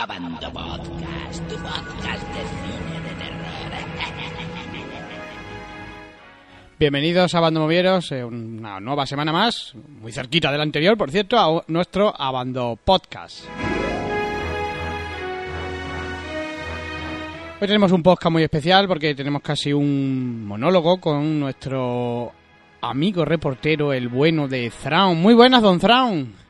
Abando Podcast, tu podcast de cine de terror. Bienvenidos a Bando Movieros, eh, una nueva semana más, muy cerquita del anterior, por cierto, a nuestro Abando Podcast. Hoy tenemos un podcast muy especial porque tenemos casi un monólogo con nuestro amigo reportero, el bueno de Thrawn. Muy buenas, don Thrawn.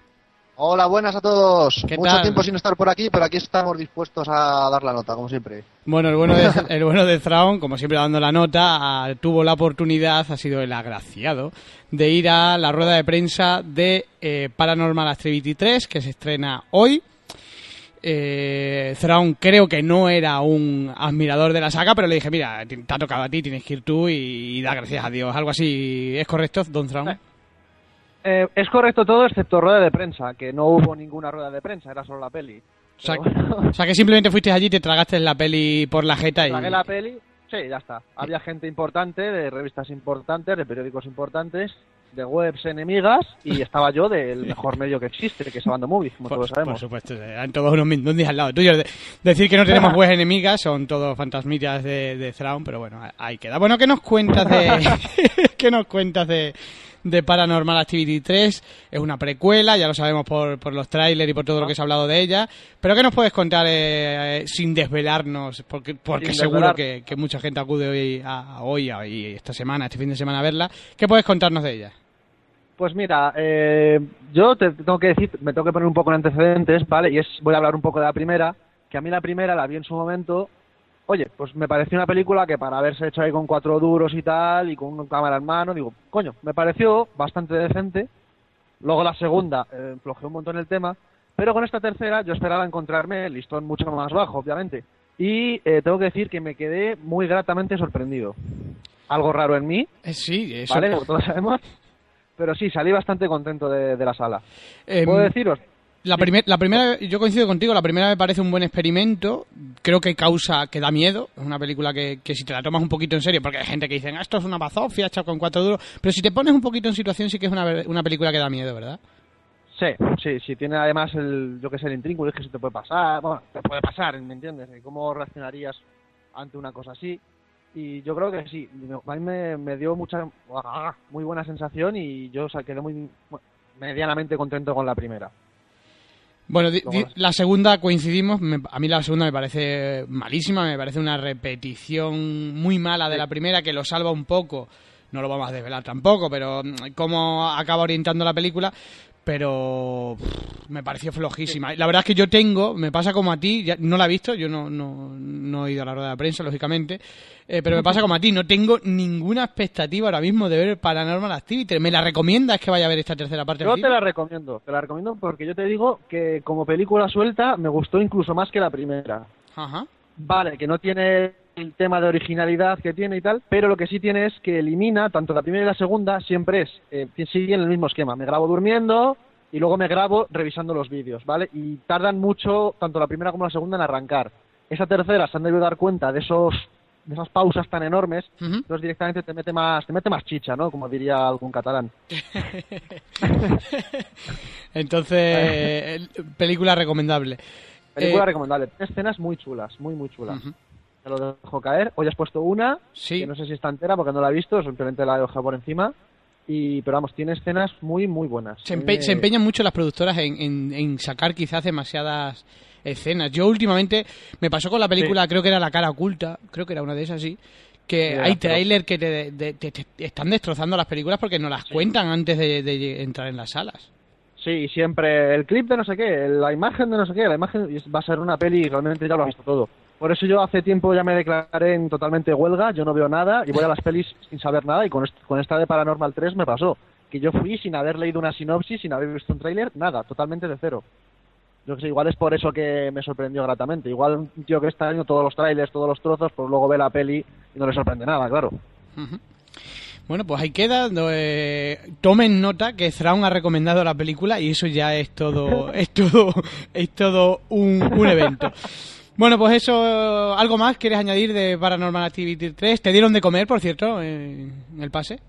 Hola, buenas a todos. ¿Qué Mucho tal? tiempo sin estar por aquí, pero aquí estamos dispuestos a dar la nota, como siempre. Bueno, el bueno de, el bueno de Thrawn, como siempre dando la nota, tuvo la oportunidad, ha sido el agraciado, de ir a la rueda de prensa de eh, Paranormal Activity 3, que se estrena hoy. Eh, Thrawn creo que no era un admirador de la saga, pero le dije, mira, te te ha tocado a ti, tienes que ir tú y, y da gracias a Dios. Algo así, ¿es correcto, don Thrawn? Eh, es correcto todo excepto rueda de prensa, que no hubo ninguna rueda de prensa, era solo la peli. O sea, bueno, o sea, que simplemente fuiste allí, te tragaste la peli por la jeta y... tragué la peli, sí, ya está. Había gente importante, de revistas importantes, de periódicos importantes, de webs enemigas, y estaba yo del mejor medio que existe, que es Abando Movies, como Por, todos sabemos. por supuesto, eran todos unos mindundis al lado tuyo. De- decir que no tenemos webs enemigas son todos fantasmitas de, de Thrawn, pero bueno, ahí queda. Bueno, ¿qué nos cuentas de qué nos cuentas de, de Paranormal Activity 3? Es una precuela, ya lo sabemos por, por los trailers y por todo lo que se ha hablado de ella. Pero ¿qué nos puedes contar eh, eh, sin desvelarnos? Porque, porque Sin seguro desvelar. que, que mucha gente acude hoy, a, a hoy a- y esta semana, este fin de semana a verla. ¿Qué puedes contarnos de ella? Pues mira, eh, yo te tengo que decir, me tengo que poner un poco en antecedentes, ¿vale? Y es, voy a hablar un poco de la primera, que a mí la primera la vi en su momento, oye, pues me pareció una película que para haberse hecho ahí con cuatro duros y tal, y con una cámara en mano, digo, coño, me pareció bastante decente. Luego la segunda, eh, un montón el tema, pero con esta tercera yo esperaba encontrarme el listón mucho más bajo, obviamente. Y eh, tengo que decir que me quedé muy gratamente sorprendido. Algo raro en mí, Eh, sí, eso. ¿vale? Como todos sabemos. Pero sí, salí bastante contento de, de la sala. Em, ¿Puedo deciros? La, primer- la primera, yo coincido contigo, la primera me parece un buen experimento, creo que causa, que da miedo, es una película que, que si te la tomas un poquito en serio, porque hay gente que dice, "Ah, esto es una bazofia hecha con cuatro duros, pero si te pones un poquito en situación sí que es una, una película que da miedo, ¿verdad? Sí, sí, sí, tiene además el, yo que sé, el intrínculo, es que se te puede pasar, bueno, te puede pasar, ¿me entiendes? ¿Y ¿Cómo reaccionarías ante una cosa así? Y yo creo que sí, me- a mí me, me dio mucha, muy buena sensación y yo o sea, quedé muy medianamente contento con la primera. Bueno, di- di- la segunda coincidimos, me- a mí la segunda me parece malísima, me parece una repetición muy mala de la primera que lo salva un poco, no lo vamos a desvelar tampoco, pero mm, cómo acaba orientando la película, pero pff, me pareció flojísima. La verdad es que yo tengo, me pasa como a ti, ya- no la he visto, yo no, no, no he ido a la rueda de prensa, lógicamente, eh, pero me pasa como a ti, no tengo ninguna expectativa ahora mismo de ver Paranormal Activity. ¿Me la recomiendas que vaya a ver esta tercera parte Yo te la recomiendo, te la recomiendo porque yo te digo que como película suelta me gustó incluso más que la primera. Ajá. Vale, que no tiene el tema de originalidad que tiene y tal, pero lo que sí tiene es que elimina, tanto la primera y la segunda, siempre es, eh, siguen el mismo esquema. Me grabo durmiendo y luego me grabo revisando los vídeos, ¿vale? Y tardan mucho, tanto la primera como la segunda, en arrancar. Esa tercera se han debido dar cuenta de esos de esas pausas tan enormes, Ujú. entonces directamente te mete más, te mete más chicha, ¿no? Como diría algún catalán. Entonces, el- película recomendable. Película Eh, recomendable. Escenas muy chulas, muy, muy chulas. Te lo dejo caer. Hoy has puesto una, Sí, que no sé si está entera porque no la he visto, simplemente la he dejado por encima. Y, pero vamos, tiene escenas muy, muy buenas. se, empe- Tiene- se empeñan mucho las productoras en, en- en sacar quizás demasiadas escenas. Yo últimamente me pasó con la película, creo que era La cara oculta, creo que era una de esas, sí, que hay pero- trailers que te, te- te están destrozando las películas porque no las cuentan antes de, de entrar en las salas. Sí, siempre el clip de no sé qué, la imagen de no sé qué, la imagen va a ser una peli y realmente ya lo has visto todo. Por eso yo hace tiempo ya me declaré en totalmente huelga, yo no veo nada y voy a las pelis sin saber nada y con, est- con esta de Paranormal 3 me pasó. Que yo fui sin haber leído una sinopsis, sin haber visto un tráiler, nada, totalmente de cero. Yo que sé, igual es por eso que me sorprendió gratamente. Igual un tío que está viendo todos los trailers, todos los trozos, pues luego ve la peli y no le sorprende nada, claro. Bueno, pues ahí queda. eh, tomen nota que Thrawn ha recomendado la película y eso ya es todo, es todo, es todo un evento. Bueno, pues eso, ¿algo más quieres añadir de Paranormal Activity 3? ¿Te dieron de comer, por cierto, en el pase?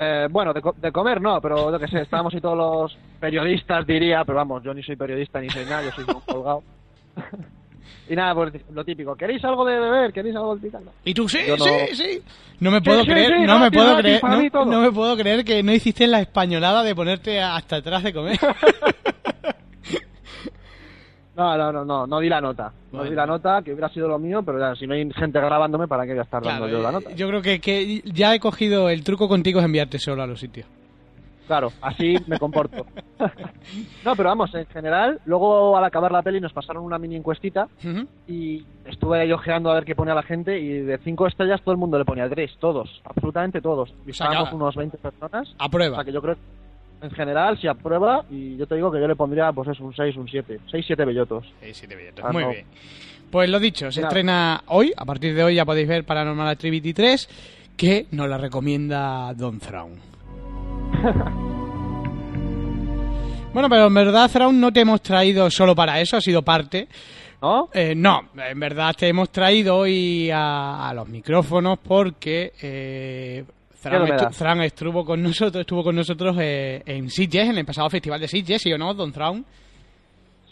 Eh, bueno, de, co- de comer no, pero yo que sé, estábamos y todos los periodistas, diría, pero vamos, yo ni soy periodista ni soy nada, yo soy un colgado. y nada, pues lo típico. ¿Queréis algo de beber? ¿Queréis algo de picar? Y tú sí, Yo no- sí, sí. No me puedo sí, creer, sí, no me puedo creer, no, no me puedo creer que no hiciste la españolada de ponerte hasta atrás de comer. No, no, no, no, no di la nota. No Bueno. di la nota, que hubiera sido lo mío, pero ya, si no hay gente grabándome, ¿para qué voy a estar Claro, dando yo la nota? yo creo que, que ya he cogido el truco contigo es enviarte solo a los sitios. Claro, así me comporto. no, pero vamos, en general, luego al acabar la peli nos pasaron una mini encuestita Ujú. y estuve yo ojeando a ver qué ponía la gente y de cinco estrellas todo el mundo le ponía tres, todos, absolutamente todos. Y sea, que- estábamos unos 20 personas. A O prueba. sea que yo creo en general si aprueba y yo te digo que yo le pondría pues es un 6, un 7, 6, 7 bellotos. Sí, sí, te billetes. Ah, Muy no. bien. Pues lo dicho, se estrena hoy. A partir de hoy ya podéis ver Paranormal Activity 3, que nos la recomienda Don Thrawn. bueno, pero en verdad, Thrawn, no te hemos traído solo para eso, ha sido parte. ¿No? Eh, no, en verdad te hemos traído hoy a, a los micrófonos porque eh, Estu- Thrawn estuvo con nosotros, estuvo con nosotros eh, en Sitges, en el pasado festival de Sitges, ¿sí o no, Don Thrawn?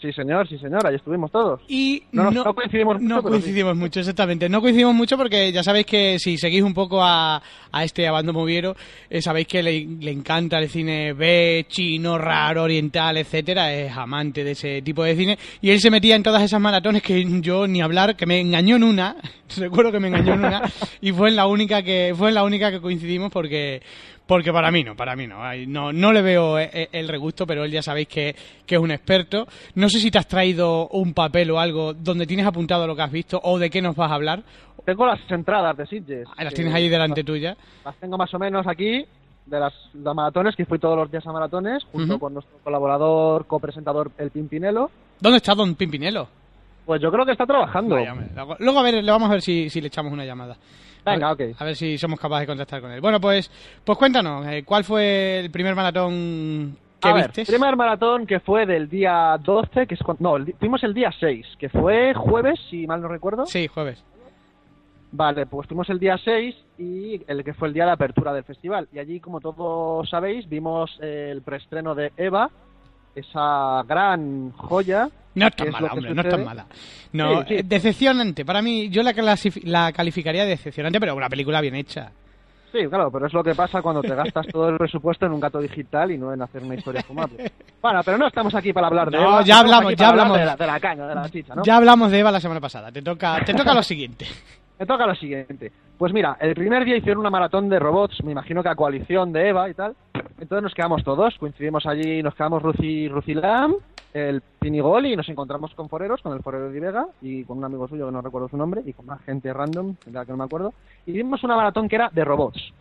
Sí, señor, sí, señor, ahí estuvimos todos. Y No, no, no coincidimos mucho, no sí. coincidimos mucho, exactamente. No coincidimos mucho porque ya sabéis que si seguís un poco a, a este Abando Moviero, eh, sabéis que le, le encanta el cine B, chino, raro, oriental, etcétera. Es amante de ese tipo de cine. Y él se metía en todas esas maratones que yo ni hablar, que me engañó en una. Recuerdo que me engañó en una. y fue en la única que, fue en la única que coincidimos porque, porque para mí no, para mí no. No, no le veo eh, el regusto, pero él ya sabéis que, que es un experto. No sé si te has traído un papel o algo donde tienes apuntado lo que has visto o de qué nos vas a hablar. Tengo las entradas de Sitges. Ah, Las tienes ahí delante las- tuya. Las tengo más o menos aquí, de las, las maratones, que fui todos los días a maratones, junto con nuestro colaborador, copresentador, el Pimpinelo. ¿Dónde está Don Pimpinelo? Pues yo creo que está trabajando. Vaya, Luego a ver, le vamos a ver si, si le echamos una llamada. A Venga, ver- ok. A ver si somos capaces de contactar con él. Bueno, pues, pues cuéntanos, eh, ¿cuál fue el primer maratón que a ver, vistes? primer maratón que fue del día 12, que es cuando, no, el fuimos el día 6, que fue jueves, si mal no recuerdo. Sí, jueves. Vale, pues fuimos el día 6 y el que fue el día de apertura del festival. Y allí, como todos sabéis, vimos el preestreno de Eva, esa gran joya. No es ¿Qué tan es mala, hombre, no es tan mala. No, Sí, sí. eh, decepcionante. Para mí, yo la, calificaría de decepcionante, pero una película bien hecha. Sí, claro, pero es lo que pasa cuando te gastas todo el presupuesto en un gato digital y no en hacer una historia fumable. Bueno, pero no estamos aquí para hablar de No, Eva, ya hablamos, ya hablamos. De la, de la caña, de la chicha, ¿no? Ya hablamos de Eva la semana pasada. Te toca, te toca lo siguiente. Me toca lo siguiente. Pues mira, el primer día hicieron una maratón de robots, me imagino que a coalición de Eva y tal. Entonces nos quedamos todos, coincidimos allí, nos quedamos Ruci, Rucilam, el Pinigol y nos encontramos con foreros, con el forero de Vega y con un amigo suyo que no recuerdo su nombre y con más gente random, de la que no me acuerdo. Y vimos una maratón que era de robots.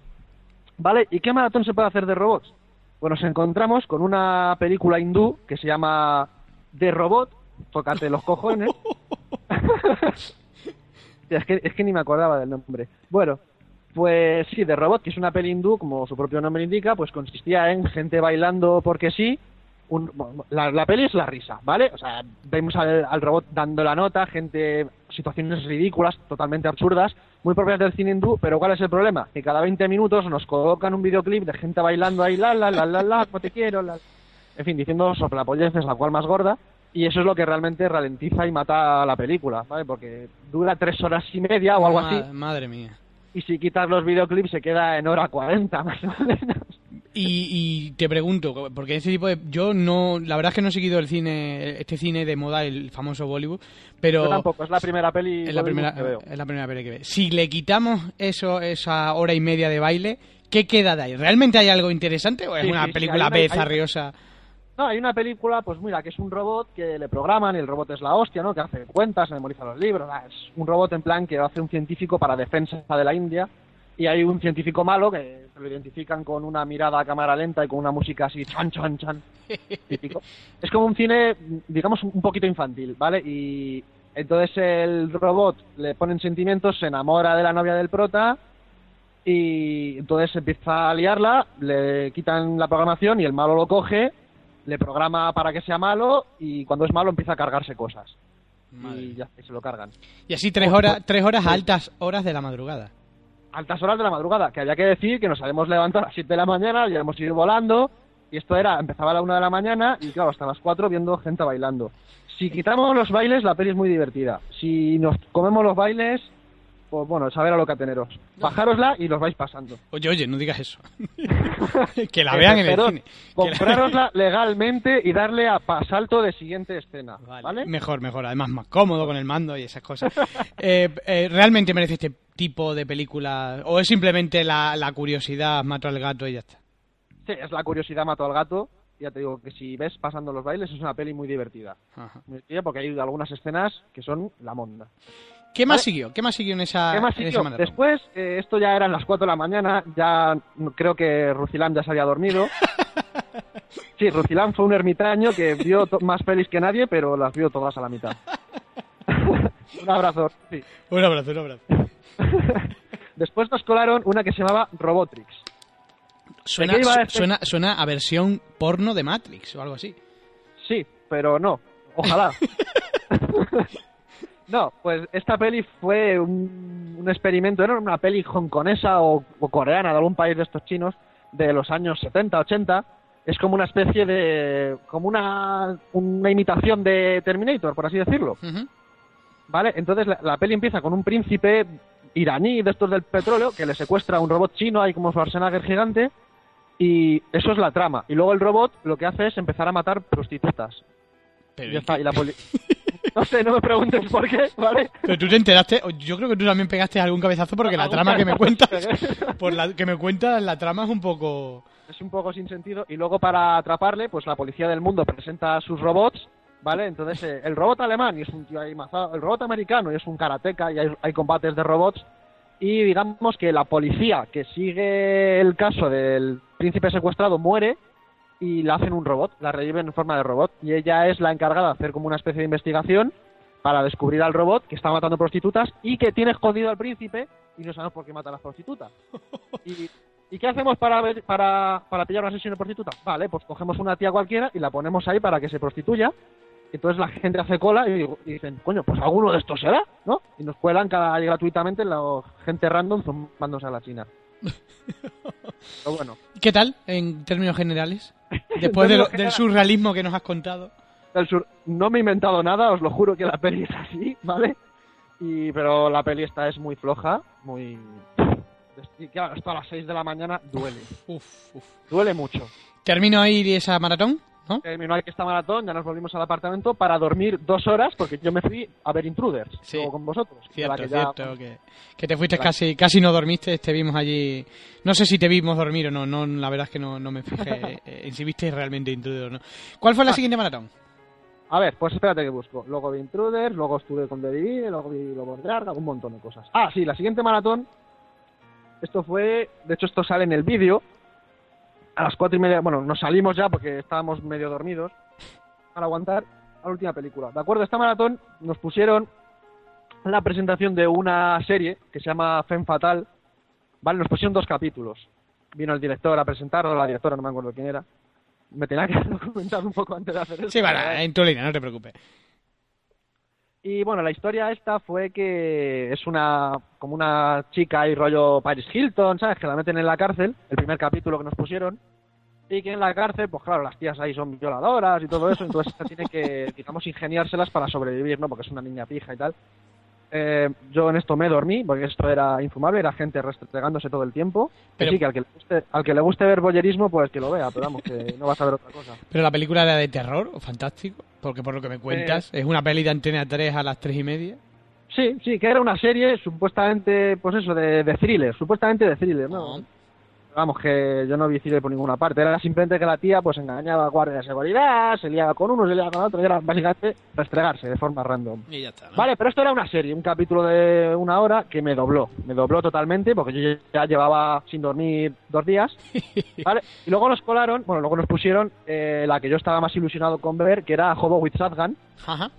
¿Vale? ¿Y qué maratón se puede hacer de robots? Pues nos encontramos con una película hindú que se llama The Robot, tócate los cojones. Es, que, es que ni me acordaba del nombre. Bueno, pues sí, The Robot, que es una peli hindú, como su propio nombre indica, pues consistía en gente bailando porque sí. Un- la, la peli es la risa, ¿vale? O sea, vemos al, al robot dando la nota, gente, situaciones ridículas, totalmente absurdas, muy propias del cine hindú, pero ¿cuál es el problema? Que cada 20 minutos nos colocan un videoclip de gente bailando ahí, la, la, la, la, la, como te quiero, la... En fin, diciendo soplapolleces, la cual más gorda, y eso es lo que realmente ralentiza y mata a la película, ¿vale? Porque dura tres horas y media o algo así, Ma- Madre mía. y si quitas los videoclips se queda en hora 40 más o menos. Y, y te pregunto, porque ese tipo de... Yo no... La verdad es que no he seguido el cine, este cine de moda, el famoso Bollywood, pero... Yo tampoco, es la primera peli Es la, primera, que veo. es la primera peli que ve. Si le quitamos eso, esa hora y media de baile, ¿qué queda de ahí? ¿Realmente hay algo interesante o es Sí, una sí, sí, película hay una- B hay- zarriosa? No, hay una película, pues mira, que es un robot que le programan y el robot es la hostia, ¿no? Que hace cuentas, memoriza los libros. ah, Es un robot en plan que hace un científico para defensa de la India. Y hay un científico malo que lo identifican con una mirada a cámara lenta y con una música así, chan, chan, chan, típico. Es como un cine, digamos, un poquito infantil, ¿vale? Y entonces el robot le ponen sentimientos, se enamora de la novia del prota y entonces empieza a liarla, le quitan la programación y el malo lo coge, le programa para que sea malo y cuando es malo empieza a cargarse cosas. Madre Y ya y se lo cargan. Y así tres horas, tres horas a altas horas de la madrugada. Altas horas de la madrugada, que había que decir que nos habíamos levantado a las 7 de la mañana, ya hemos ido volando Y esto era, empezaba a la una de la mañana y claro, hasta las cuatro viendo gente bailando. Si quitamos los bailes, la peli es muy divertida. Si nos comemos los bailes, pues bueno, saber a lo que ateneros. Bajárosla y los vais pasando. Oye, oye, no digas eso. que la vean en el cine. Comprárosla legalmente y darle a salto de siguiente escena. ¿Vale? Mejor, mejor. Además, más cómodo con el mando y esas cosas. Eh, eh, ¿Realmente merece este tipo de película? ¿O es simplemente la, la curiosidad, mato al gato y ya está? Sí, es la curiosidad mató al gato. Ya te digo que si ves pasando los bailes es una peli muy divertida. Ajá. Muy divertida porque hay algunas escenas que son la monda. ¿Qué más Vale. siguió? ¿Qué más siguió en esa, ¿Qué más en siguió? Después, eh, esto ya eran las 4 de la mañana, ya creo que Rucilán ya se había dormido. Sí, Rucilán fue un ermitaño que vio más pelis que nadie, pero las vio todas a la mitad. un abrazo, sí. Un abrazo, un abrazo. Después nos colaron una que se llamaba Robotrix. Suena, ¿De qué iba su- este? suena, suena a versión porno de Matrix o algo así. Sí, pero no. Ojalá. No, pues esta peli fue un, un experimento, era una peli hongkonesa o, o coreana de algún país de estos chinos de los años 70, 80. Es como una especie de. como una, una imitación de Terminator, por así decirlo. ¿Vale? Entonces la, la peli empieza con un príncipe iraní de estos del petróleo que le secuestra a un robot chino ahí como Schwarzenegger gigante y eso es la trama. Y luego el robot lo que hace es empezar a matar prostitutas. Pero, Y ya está, y la poli... No sé, no me preguntes por qué, ¿vale? pero tú te enteraste, yo creo que tú también pegaste algún cabezazo porque la trama que me cuentas, por la que me cuentas, la trama es un poco... Es un poco sin sentido. Y luego para atraparle, pues la policía del mundo presenta sus robots, ¿vale? Entonces eh, el robot alemán y es un tío ahí mazado, el robot americano y es un karateca y hay, hay combates de robots. Y digamos que la policía que sigue el caso del príncipe secuestrado muere y la hacen un robot, la reviven en forma de robot. Y ella es la encargada de hacer como una especie de investigación para descubrir al robot que está matando prostitutas y que tiene escondido al príncipe y no sabemos por qué mata a las prostitutas. Y, ¿y qué hacemos para, ver- para, para pillar una asesino de prostituta? Vale, pues cogemos una tía cualquiera y la ponemos ahí para que se prostituya. Entonces la gente hace cola y, y dicen, coño, pues alguno de estos será, ¿no? Y nos cuelan cada gratuitamente la gente random zumbándose a la China. Pero bueno, ¿Qué tal, en términos generales? Después de lo- términos del surrealismo que nos has contado. sur no me he inventado nada, os lo juro que la peli es así, ¿vale? Y, pero la peli esta es muy floja, muy... Y claro, hasta las 6 de la mañana duele, Uf, uf. duele mucho. Termino ahí esa maratón, ¿no? Terminó esta maratón, ya nos volvimos al apartamento para dormir dos horas porque yo me fui a ver Intruders, Sí. luego con vosotros. Cierto, que ya- cierto, que, que te fuiste Claro. casi, casi no dormiste, te vimos allí. No sé si te vimos dormir o no, no la verdad es que no, no me fijé eh, en si viste realmente intruder o no. ¿Cuál fue la Ah. siguiente maratón? A ver, pues espérate que busco. Luego vi Intruders, luego estuve con The luego vi Lobo de Arga, un montón de cosas. Ah, sí, la siguiente maratón. Esto fue. De hecho, esto sale en el vídeo. A las cuatro y media. Bueno, nos salimos ya porque estábamos medio dormidos. Para aguantar a la última película. ¿De acuerdo? Esta maratón nos pusieron la presentación de una serie que se llama Femme Fatal. Vale, nos pusieron dos capítulos. Vino el director a presentarlo, la directora, no me acuerdo quién era. Me tenía que documentar un poco antes de hacer esto. Sí, vale, ¿verdad? en tu línea, no te preocupes. Y bueno, la historia esta fue que es una como una chica y rollo Paris Hilton, ¿sabes? Que la meten en la cárcel, el primer capítulo que nos pusieron. Y que en la cárcel, pues claro, las tías ahí son violadoras y todo eso, entonces tiene que, digamos, ingeniárselas para sobrevivir, ¿no? Porque es una niña pija y tal. Eh, yo en esto me dormí, porque esto era infumable, era gente restregándose todo el tiempo. Que Pero- sí, que al que, le guste, al que le guste ver boyerismo, pues que lo vea, pero vamos, que no vas a ver otra cosa. Pero la película era de terror o fantástico, porque por lo que me Eh. cuentas, es una peli de Antena 3 a las 3 y media. Sí, sí, que era una serie supuestamente, pues eso, de, de thriller, supuestamente de thriller, ¿no? No. Vamos, que yo no vi thriller por ninguna parte, era simplemente que la tía pues engañaba a guardias de seguridad, se liaba con uno, se liaba con otro, y era básicamente restregarse de forma random. Y ya está, ¿no? Vale, pero esto era una serie, un capítulo de una hora que me dobló, me dobló totalmente porque yo ya llevaba sin dormir dos días, ¿vale? Y luego nos colaron, bueno, luego nos pusieron eh, la que yo estaba más ilusionado con ver, que era Hobo with Shotgun, Ajá.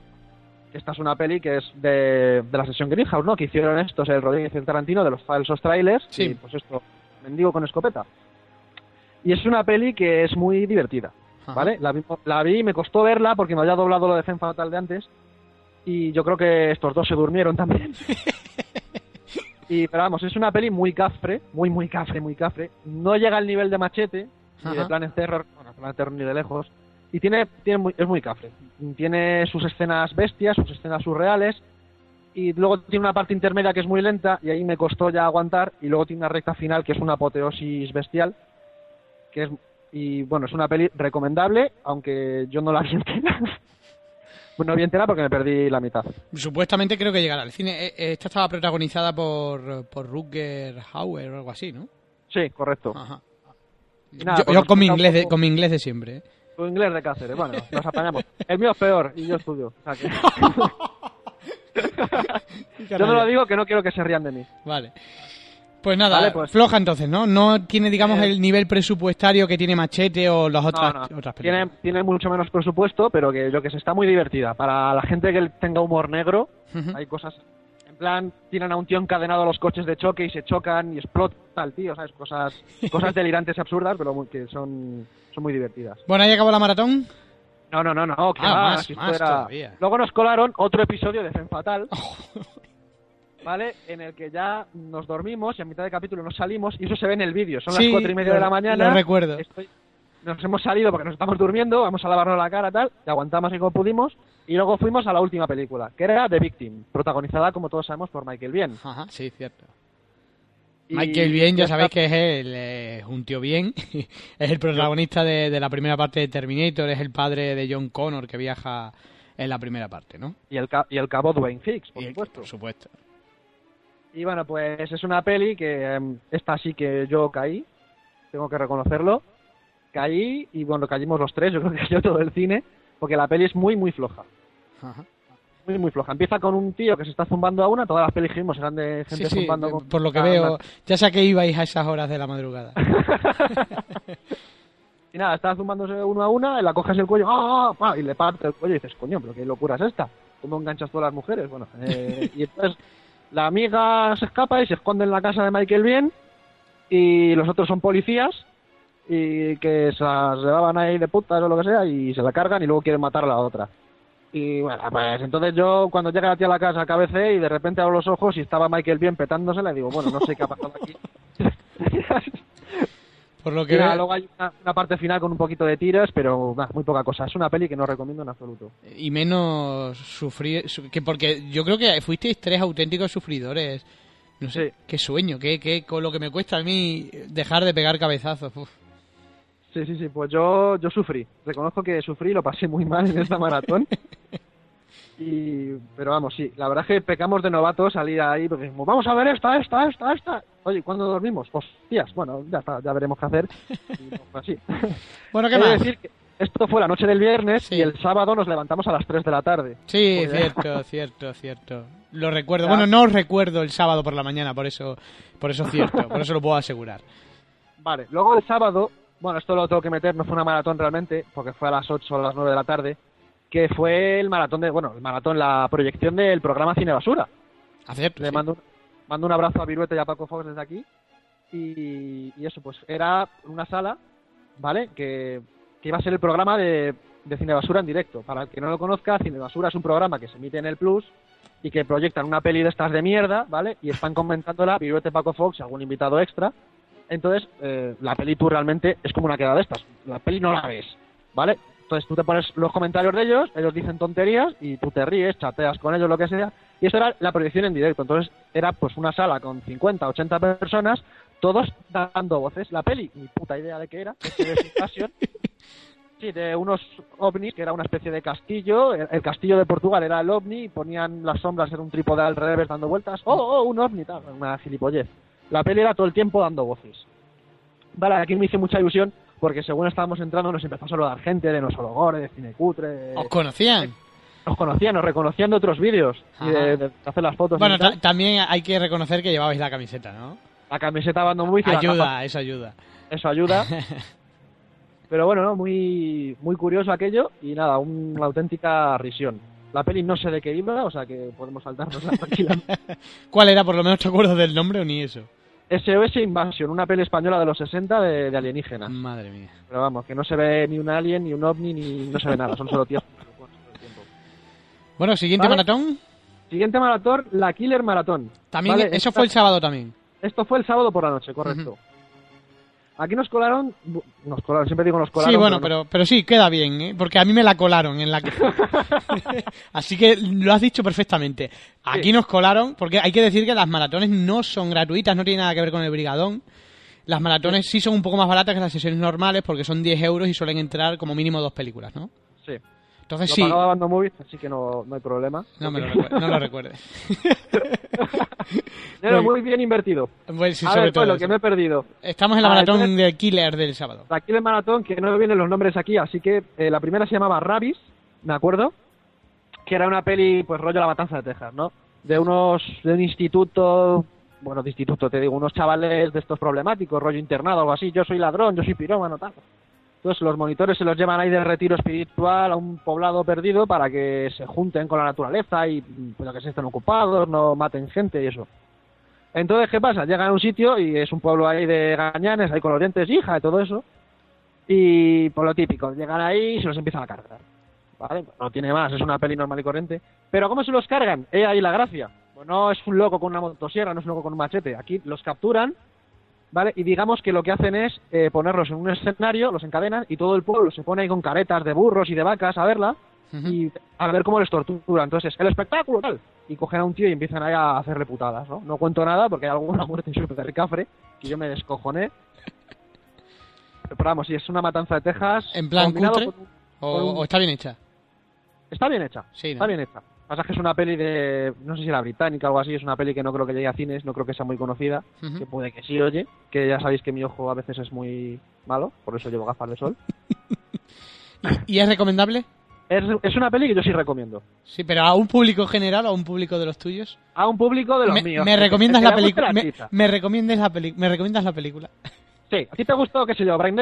esta es una peli que es de, de la sesión Greenhouse, ¿no? Que hicieron estos, el Rodríguez y el Tarantino, de los falsos trailers. Sí. Y pues esto, mendigo con escopeta. Y es una peli que es muy divertida. ¿vale? La vi, la vi, me costó verla porque me había doblado lo de Femme Fatal de antes. Y yo creo que estos dos se durmieron también. y, pero vamos, es una peli muy cafre, muy, muy cafre, muy cafre. No llega al nivel de Machete, ni de. Planet Terror. Bueno, a meter ni de lejos. Y tiene, tiene muy- es muy cafre. Tiene sus escenas bestias, sus escenas surreales, y luego tiene una parte intermedia que es muy lenta, y ahí me costó ya aguantar, y luego tiene una recta final que es una apoteosis bestial, que es, y bueno, es una peli recomendable, aunque yo no la vi entera. bueno, no vi entera porque me perdí la mitad. Supuestamente creo que llegará al cine. Eh, eh, Esta estaba protagonizada por, por Rutger Hauer o algo así, ¿no? Sí, correcto. Ajá. Y nada, yo pues yo con, mi inglés de, con mi inglés de siempre. ¿eh? Tu inglés de Cáceres, bueno, nos apañamos. El mío es peor y yo estudio. o sea que- yo no lo digo que no quiero que se rían de mí. Vale. Pues nada, Vale, pues- floja entonces, ¿no? No tiene, digamos, Eh, el nivel presupuestario que tiene Machete o las otras, No, no, otras tiene, películas. tiene mucho menos presupuesto, pero que yo que sé, está muy divertida. Para la gente que tenga humor negro, hay cosas. En plan, tienen a un tío encadenado a los coches de choque y se chocan y explota el tío, ¿sabes? Cosas, cosas delirantes y absurdas, pero muy- que son, son muy divertidas. Bueno, ahí acabó la maratón. No, no, no, no. que Ah, va, más, si esto más era- todavía. Luego nos colaron otro episodio de Fen Fatal. ¿Vale? En el que ya nos dormimos y a mitad de capítulo nos salimos y eso se ve en el vídeo. Son Sí, las cuatro y media lo- de la mañana. lo recuerdo. Estoy- Nos hemos salido porque nos estamos durmiendo, vamos a lavarnos la cara tal, y aguantamos y como pudimos. Y luego fuimos a la última película, que era The Victim, protagonizada, como todos sabemos, por Michael Bien. Ajá, sí, cierto. Michael Bien, ya sabéis que es el, eh, un tío bien. es el protagonista de, de la primera parte de Terminator, es el padre de John Connor que viaja en la primera parte, ¿no? Y el, ca- y el cabo Dwayne Hicks, por Y- supuesto. Por supuesto. Y bueno, pues es una peli que em, esta sí que yo caí, tengo que reconocerlo. Caí y bueno, caímos los tres, yo creo que yo todo el cine, porque la peli es muy, muy floja. Ajá. Muy, muy floja. Empieza con un tío que se está zumbando a una, todas las pelis que vimos eran de gente Sí, sí, zumbando con- por lo que veo, una- ya sé que ibais a esas horas de la madrugada. Y nada, está zumbándose uno a una, la coges el cuello ¡ah! ¡ah! y le parte el cuello y dices, coño, pero qué locura es esta. ¿Cómo enganchas todas las mujeres? Bueno, eh, y entonces la amiga se escapa y se esconde en la casa de Michael Bien y los otros son policías y que se las llevaban ahí de putas o lo que sea y se la cargan y luego quieren matar a la otra. Y bueno, pues entonces yo cuando llega la tía a la casa cabecé y de repente abro los ojos y estaba Michael Bien petándose, le digo, bueno, no sé qué ha pasado aquí. Por lo Y que veo, luego hay una, una parte final con un poquito de tiros, pero nah, muy poca cosa. Es una peli que no recomiendo en absoluto. y menos sufrir, su- que porque yo creo que fuisteis tres auténticos sufridores. No sé, Sí. qué sueño, qué, qué, con lo que me cuesta a mí dejar de pegar cabezazos. uf. Sí, sí, sí, pues yo, yo sufrí. Reconozco que sufrí, lo pasé muy mal en esta maratón. Y, pero vamos, sí, la verdad es que pecamos de novatos salir ahí porque dijimos, vamos a ver esta, esta, esta, esta. Oye, ¿cuándo dormimos? Hostias, bueno, ya está, ya veremos qué hacer. Y fue así. Bueno, ¿qué más? decir que esto fue la noche del viernes Sí. y el sábado nos levantamos a las 3 de la tarde. Sí, cierto, cierto, cierto. Lo recuerdo. Ya. Bueno, no recuerdo el sábado por la mañana, por eso, por eso es cierto, por eso lo puedo asegurar. Vale, luego el sábado, bueno, esto lo tengo que meter, no fue una maratón realmente, porque fue a las 8 o a las 9 de la tarde, que fue el maratón de, bueno, el maratón, la proyección del programa Cine Basura. Cierto, Le sí. mando, un- mando un abrazo a Viruete y a Paco Fox desde aquí. Y, y eso, pues era una sala, ¿vale? Que, que iba a ser el programa de, de Cine Basura en directo. Para el que no lo conozca, Cine Basura es un programa que se emite en el Plus y que proyectan una peli de estas de mierda, ¿vale? Y están comentándola Viruete, Paco Fox y algún invitado extra. Entonces, eh, la peli tú realmente es como una queda de estas. La peli no la ves, ¿vale? Entonces tú te pones los comentarios de ellos, ellos dicen tonterías y tú te ríes, chateas con ellos, lo que sea. Y eso era la proyección en directo. Entonces era pues una sala con 50, 80 personas, todos dando voces. La peli, ni puta idea de qué era, Invasion. Sí, de unos ovnis, que era una especie de castillo. El, el castillo de Portugal era el ovni, ponían las sombras en un trípode al revés dando vueltas. ¡Oh, oh, un ovni! Tal, una gilipollez. La peli era todo el tiempo dando voces. Vale, aquí me hice mucha ilusión porque según estábamos entrando nos empezó a saludar gente de Nosologore, de Cinecutre. de- ¿Os conocían? Nos conocían, nos reconocían de otros vídeos y de, de hacer las fotos. Bueno, ta- también hay que reconocer que llevabais la camiseta, ¿no? la camiseta Bando Muy Ayuda, eso ayuda. eso ayuda. Pero bueno, ¿no? muy, muy curioso aquello y nada, una auténtica risión. La peli no sé de qué iba, o sea que podemos saltárnosla tranquilamente. ¿Cuál era? Por lo menos te acuerdas del nombre o ni eso. SOS Invasion, una peli española de los 60 de, de alienígenas. Madre mía. Pero vamos, que no se ve ni un alien, ni un ovni, ni no se ve nada, son solo tíos. Bueno, siguiente Vale. maratón. Siguiente maratón, la Killer Maratón. También, Vale, eso esta- fue el sábado también. Esto fue el sábado por la noche, correcto. Aquí nos colaron, nos colaron, siempre digo nos colaron. Sí, bueno, no. pero, pero sí, queda bien, ¿eh? porque a mí me la colaron en la... Así que lo has dicho perfectamente. Aquí nos colaron, porque hay que decir que las maratones no son gratuitas, no tiene nada que ver con el brigadón. Las maratones sí son un poco más baratas que las sesiones normales porque son 10 euros y suelen entrar como mínimo dos películas, ¿no? Sí. Entonces Lo sí, pagaba Bando Movies, así que no, no hay problema. no, me lo recuer- no lo recuerdes. Dinero muy bien invertido. Pues sí, a sobre ver, todo pues, lo que me he perdido. Estamos en la Ah, maratón entonces- de Killer del sábado. Aquí del maratón, que no me vienen los nombres aquí, así que eh, la primera se llamaba Rabis, me acuerdo, que era una peli, pues rollo La Matanza de Texas, ¿no? De unos, de un instituto, bueno, de instituto, te digo, unos chavales de estos problemáticos, rollo internado, algo así, yo soy ladrón, yo soy pirómano, tal. Entonces los monitores se los llevan ahí de retiro espiritual a un poblado perdido para que se junten con la naturaleza y pues, que se estén ocupados, no maten gente y eso. Entonces, ¿qué pasa? Llegan a un sitio y es un pueblo ahí de gañanes, ahí con los dientes hija y todo eso. Y por lo típico, llegan ahí y se los empiezan a cargar. ¿Vale? No tiene más, es una peli normal y corriente. Pero ¿cómo se los cargan? He ahí la gracia. Pues no es un loco con una motosierra, no es un loco con un machete. Aquí los capturan, ¿vale? Y digamos que lo que hacen es eh, ponerlos en un escenario, los encadenan y todo el pueblo se pone ahí con caretas de burros y de vacas a verla y a ver cómo les torturan. Entonces, el espectáculo, tal. Y cogen a un tío y empiezan ahí a hacerle putadas, ¿no? No cuento nada porque hay alguna muerte súper cafre que yo me descojoné. Pero vamos, si es una matanza de Texas. ¿En plan cutre? con un- O, con un- o está bien hecha? Está bien hecha. Sí, ¿no? Está bien hecha. Pasa que es una peli de. No sé si era británica o algo así. Es una peli que no creo que llegue a cines. No creo que sea muy conocida. Ujú. Que puede que sí, oye. Que ya sabéis que mi ojo a veces es muy malo. Por eso llevo gafas de sol. ¿Y es recomendable? Es, es una peli que yo sí recomiendo. Sí, pero a un público general o a un público de los tuyos. A un público de los me, míos. me recomiendas la película. Me, me recomiendas la peli- me recomiendas la película. Sí, ¿a ti te gustó, qué sé yo, Brain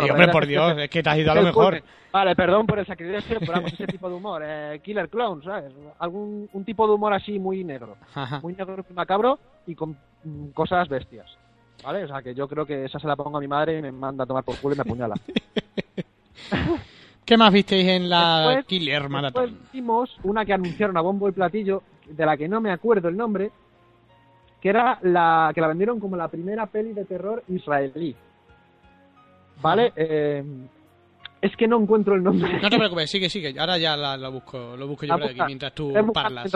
Sí, hombre, por Dios, es que te has ido a lo mejor. Vale, perdón por el sacrilegio, pero vamos, ese tipo de humor. Eh, Killer Clown, ¿sabes? Algún, un tipo de humor así muy negro. Ajá. Muy negro y macabro y con mm, cosas bestias. ¿Vale? O sea, que yo creo que esa se la pongo a mi madre y me manda a tomar por culo y me apuñala. ¿Qué más visteis en la Después- Killer Marathon? Después vimos una que anunciaron a bombo y platillo, de la que no me acuerdo el nombre, que era la que la vendieron como la primera peli de terror israelí. ¿Vale? Eh, es que no encuentro el nombre. No te preocupes, sigue, sigue. Ahora ya la, la busco, lo busco yo por aquí mientras tú parlas.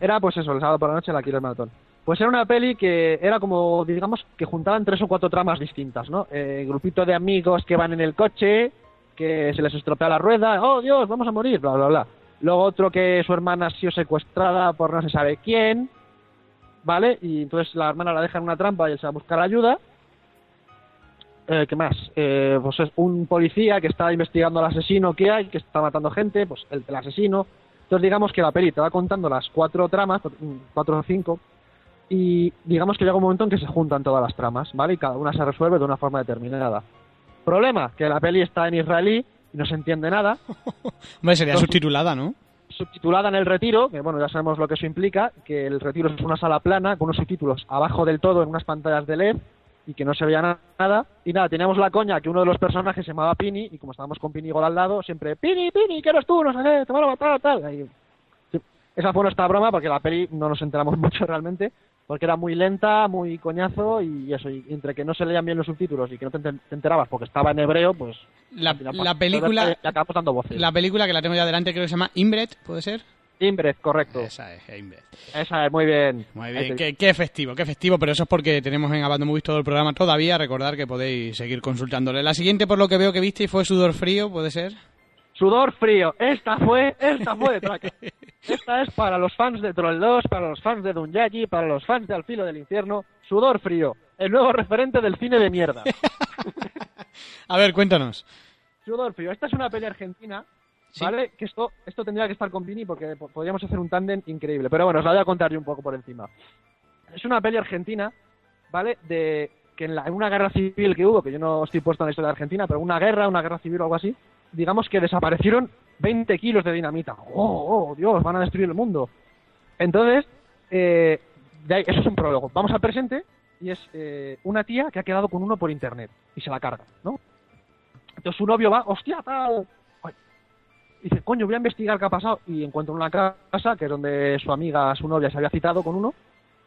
Era pues eso, el sábado por la noche la Killer Maratón. Pues era una peli que era como, digamos, que juntaban tres o cuatro tramas distintas, ¿no? Eh, grupito de amigos que van en el coche, que se les estropea la rueda, oh Dios, vamos a morir, bla, bla, bla. Luego otro que su hermana ha sido secuestrada por no se sabe quién, ¿vale? Y entonces la hermana la deja en una trampa y él se va a buscar ayuda. Eh, ¿Qué más? Eh, pues es un policía que está investigando al asesino que hay, que está matando gente, pues el, el asesino. Entonces digamos que la peli te va contando las cuatro tramas, cuatro o cinco, y digamos que llega un momento en que se juntan todas las tramas, ¿vale? Y cada una se resuelve de una forma determinada. Problema, que la peli está en israelí y no se entiende nada, Hombre, sería subtitulada, ¿no? subtitulada en el retiro, que bueno, ya sabemos lo que eso implica, que el retiro es una sala plana con unos subtítulos abajo del todo en unas pantallas de LED y que no se veía na- nada. Y nada, teníamos la coña que uno de los personajes se llamaba Pini y como estábamos con Pini Gol al lado, siempre, Pini, Pini, ¿qué eres tú? No sé qué, te van a matar, tal. Sí. Esa fue nuestra broma porque la peli no nos enteramos mucho realmente, porque era muy lenta, muy coñazo y eso, y entre que no se leían bien los subtítulos y que no te, te enterabas porque estaba en hebreo, pues... La, película acabamos dando voces. la película que la tengo ya delante creo que se llama Inbred, ¿puede ser? Inbred, correcto. Esa es, Inbred. Esa es, muy bien. Muy bien, qué, qué festivo, qué festivo, pero eso es porque tenemos en Abandon Movies todo el programa todavía. Recordar que podéis seguir consultándole. La siguiente, por lo que veo que viste, fue Sudor Frío, ¿puede ser? Sudor frío. Esta fue, esta fue de. Esta es para los fans de Troll 2, para los fans de Dunyaji, para los fans de Al filo del infierno. Sudor frío. El nuevo referente del cine de mierda. A ver, cuéntanos. Sudor frío. Esta es una peli argentina, ¿vale? Que esto, esto tendría que estar con Vini porque po- podríamos hacer un tándem increíble. Pero bueno, os la voy a contar yo un poco por encima. Es una peli argentina, ¿vale? De que en, la- una guerra civil que hubo, que yo no estoy puesto en la historia de Argentina, pero una guerra, una guerra civil o algo así, digamos que desaparecieron 20 kilos de dinamita. ¡Oh, oh, Dios! Van a destruir el mundo. Entonces, eh, de eso es un prólogo. Vamos al presente y es eh, una tía que ha quedado con uno por internet y se la carga, ¿no? Entonces su novio va, hostia, tal. Y dice, coño, voy a investigar qué ha pasado. Y encuentra una casa, que es donde su amiga, su novia, se había citado con uno.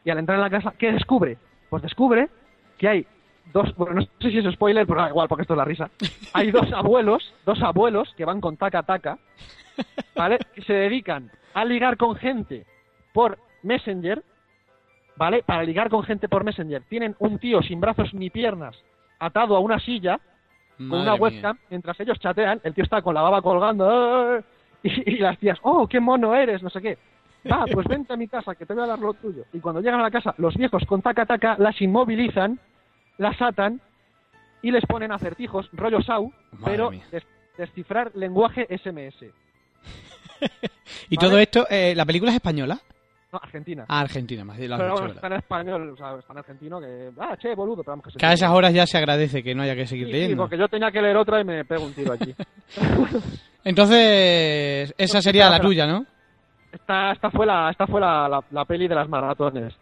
Y al entrar en la casa, ¿qué descubre? Pues descubre que hay dos, bueno, no sé si es spoiler, pero da igual, porque esto es la risa. Hay dos abuelos, dos abuelos que van con taca taca, ¿vale? Que se dedican a ligar con gente por Messenger, ¿vale? Para ligar con gente por Messenger. Tienen un tío sin brazos ni piernas atado a una silla con una mía. webcam, mientras ellos chatean, el tío está con la baba colgando, ¡ah! y, y las tías, oh, qué mono eres, no sé qué. Va, pues vente a mi casa, que te voy a dar lo tuyo. Y cuando llegan a la casa, los viejos con taca taca las inmovilizan, las atan y les ponen acertijos, rollo SAU, Madre pero des- descifrar lenguaje SMS. ¿Y Vale. todo esto, eh, la película es española? No, Argentina. Ah, Argentina, más lo has pero bueno, está en español, o sea, está en argentino, que... Ah, che, boludo, pero vamos que se Que a esas horas ya se agradece que no haya que seguir Sí, sí, leyendo. porque yo tenía que leer otra y me pego un tiro aquí. Entonces, esa sería la tuya, ¿no? esta, esta fue, la, esta fue la, la, la peli de las maratones.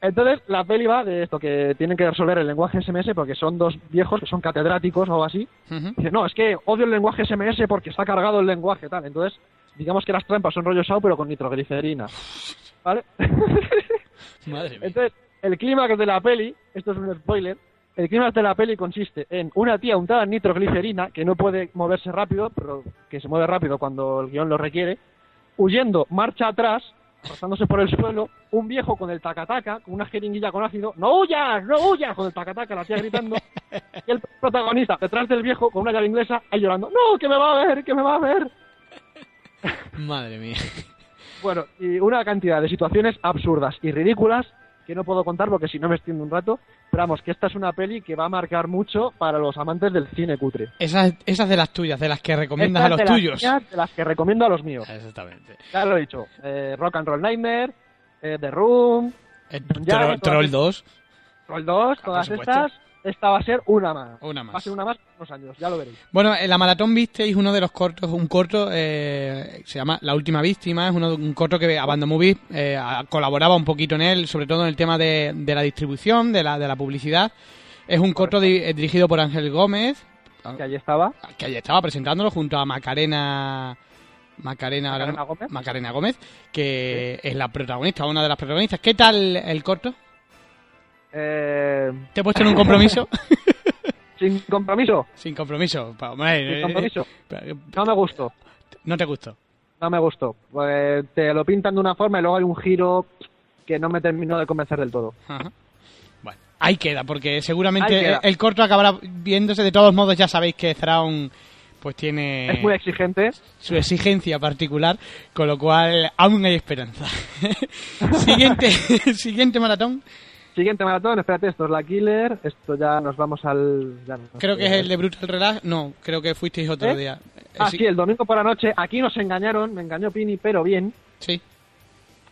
Entonces, la peli va de esto, que tienen que resolver el lenguaje SMS porque son dos viejos que son catedráticos o algo así. Ujú. Dice, no, es que odio el lenguaje SMS porque está cargado el lenguaje, tal. Entonces, digamos que las trampas son rollo SAO, pero con nitroglicerina. ¿Vale? Madre mía. Entonces, el clímax de la peli, esto es un spoiler, el clímax de la peli consiste en una tía untada en nitroglicerina que no puede moverse rápido, pero que se mueve rápido cuando el guion lo requiere, huyendo marcha atrás, arrastrándose por el suelo, un viejo con el tacataca, con una jeringuilla con ácido, ¡no huyas, no huyas! Con el tacataca, la tía gritando, y el protagonista detrás del viejo con una llave inglesa, ahí llorando, ¡no, que me va a ver, que me va a ver! Madre mía. Bueno, y una cantidad de situaciones absurdas y ridículas que no puedo contar porque si no me extiendo un rato. Pero vamos, que esta es una peli que va a marcar mucho para los amantes del cine cutre. Esas, esas de las tuyas, de las que recomiendas a los las tuyos. mías, de las que recomiendo a los míos. Exactamente. Ya lo he dicho. eh, Rock and Roll Nightmare, eh, The Room, Eh, Tro- Troll esas- 2. Troll 2, por todas estas. Esta va a ser una más. Una Va a más. ser una más en unos años, ya lo veréis. Bueno, en la maratón visteis uno de los cortos, un corto, eh, se llama La Última Víctima, es uno, un corto que Abandon Movies eh, colaboraba un poquito en él, sobre todo en el tema de, de la distribución, de la, de la publicidad. Es un corto di- eh, dirigido por Ángel Gómez, Que allí estaba. que ayer estaba presentándolo junto a Macarena Macarena, Gómez. Macarena Gómez, que es la protagonista, una de las protagonistas. ¿Qué tal el corto? Eh, ¿Te he puesto en un compromiso? sin compromiso. Sin compromiso. pa- hombre, Sin eh, compromiso. eh, No me gustó. no te gustó. No me gustó. Pues te lo pintan de una forma y luego hay un giro que no me terminó de convencer del todo. Ajá. Bueno, ahí queda, porque seguramente queda. el corto acabará viéndose. De todos modos, ya sabéis que Thrawn pues tiene Es muy exigente. su exigencia particular, con lo cual aún hay esperanza. siguiente, siguiente maratón, Siguiente maratón, espérate, esto es la Killer. Esto ya nos vamos al. ya no creo que es el de Brutal Relax. No, creo que fuisteis otro ¿Eh? día. Eh, Ah, sí, el domingo por la noche. Aquí nos engañaron, me engañó Pini, pero bien. sí.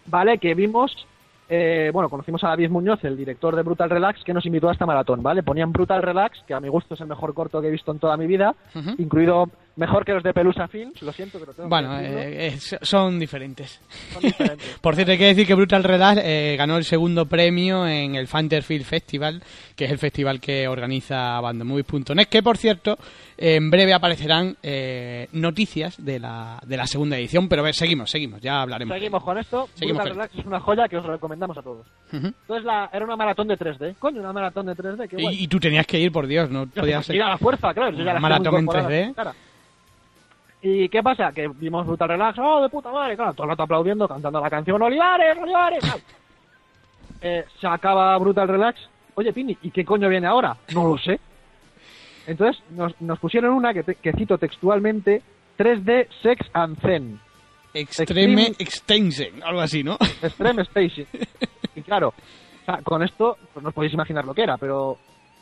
¿Vale? Que vimos. eh, bueno, conocimos a David Muñoz, el director de Brutal Relax, que nos invitó a esta maratón, ¿vale? Ponían Brutal Relax, que a mi gusto es el mejor corto que he visto en toda mi vida, incluido mejor que los de Pelusa Films, lo siento, pero tengo Bueno, eh, es- son diferentes. son diferentes. Por cierto, hay que decir que Brutal Relax eh, ganó el segundo premio en el Fanterfield Festival, que es el festival que organiza bandomovies.net, que por cierto, en breve aparecerán eh, noticias de la, de la segunda edición, pero ver, seguimos, seguimos, ya hablaremos. Seguimos con esto. Seguimos Brutal Relax es una joya que os recomendamos a todos. Entonces la, era una maratón de 3D. Coño, una maratón de 3D, qué guay. Y, y tú tenías que ir, por Dios, no podía ser. Ir a la fuerza, claro. yo ya la Maratón en incorporada 3D. a mi cara. ¿Y qué pasa? Que vimos Brutal Relax, ¡oh, de puta madre! Claro, todo el rato aplaudiendo, cantando la canción ¡Olivares, Olivares! Eh, se acaba Brutal Relax. Oye, Pini, ¿y qué coño viene ahora? No lo sé. Entonces nos, nos pusieron una que, te- que cito textualmente, 3D Sex and Zen. Extreme Extreme- Extension, algo así, ¿no? Extreme Station. Y claro, o sea, con esto pues no os podéis imaginar lo que era, pero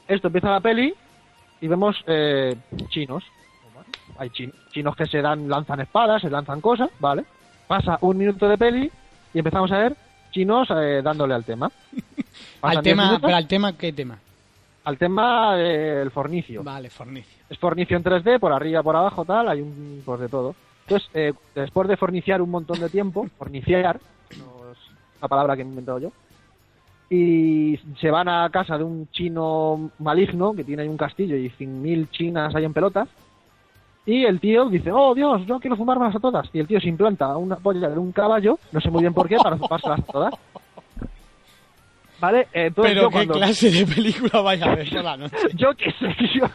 esto empieza la peli y vemos eh, chinos. Hay chin- chinos que se dan, lanzan espadas, se lanzan cosas, ¿vale? Pasa un minuto de peli y empezamos a ver chinos eh, dándole al tema. Al tema, minutos, pero al tema, ¿qué tema? al tema del fornicio. Vale, fornicio. Es fornicio en 3D, por arriba, por abajo, tal, hay un pues de todo. Entonces, eh, después de forniciar un montón de tiempo, forniciar, no es una palabra que he inventado yo, y se van a casa de un chino maligno que tiene ahí un castillo y 100.000 chinas ahí en pelotas, y el tío dice, oh Dios, yo quiero fumármelas a todas. Y el tío se implanta una polla de un caballo, no sé muy bien por qué, para fumárselas a todas. ¿Vale? Entonces Pero yo qué cuando... clase de película vais a ver por la noche. Yo qué sé, yo...